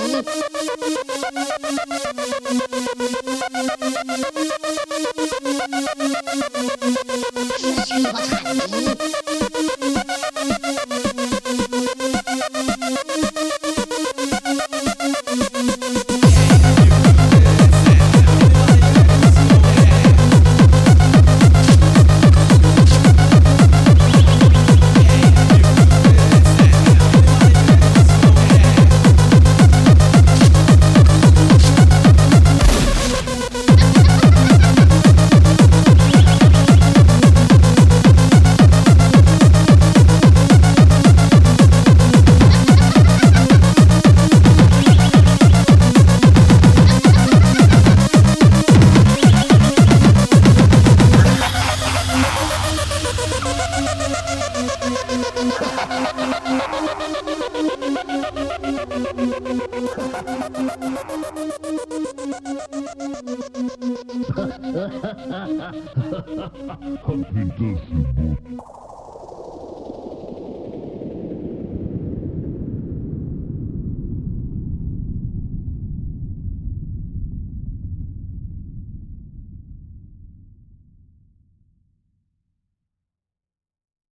Thank you. Happy Death,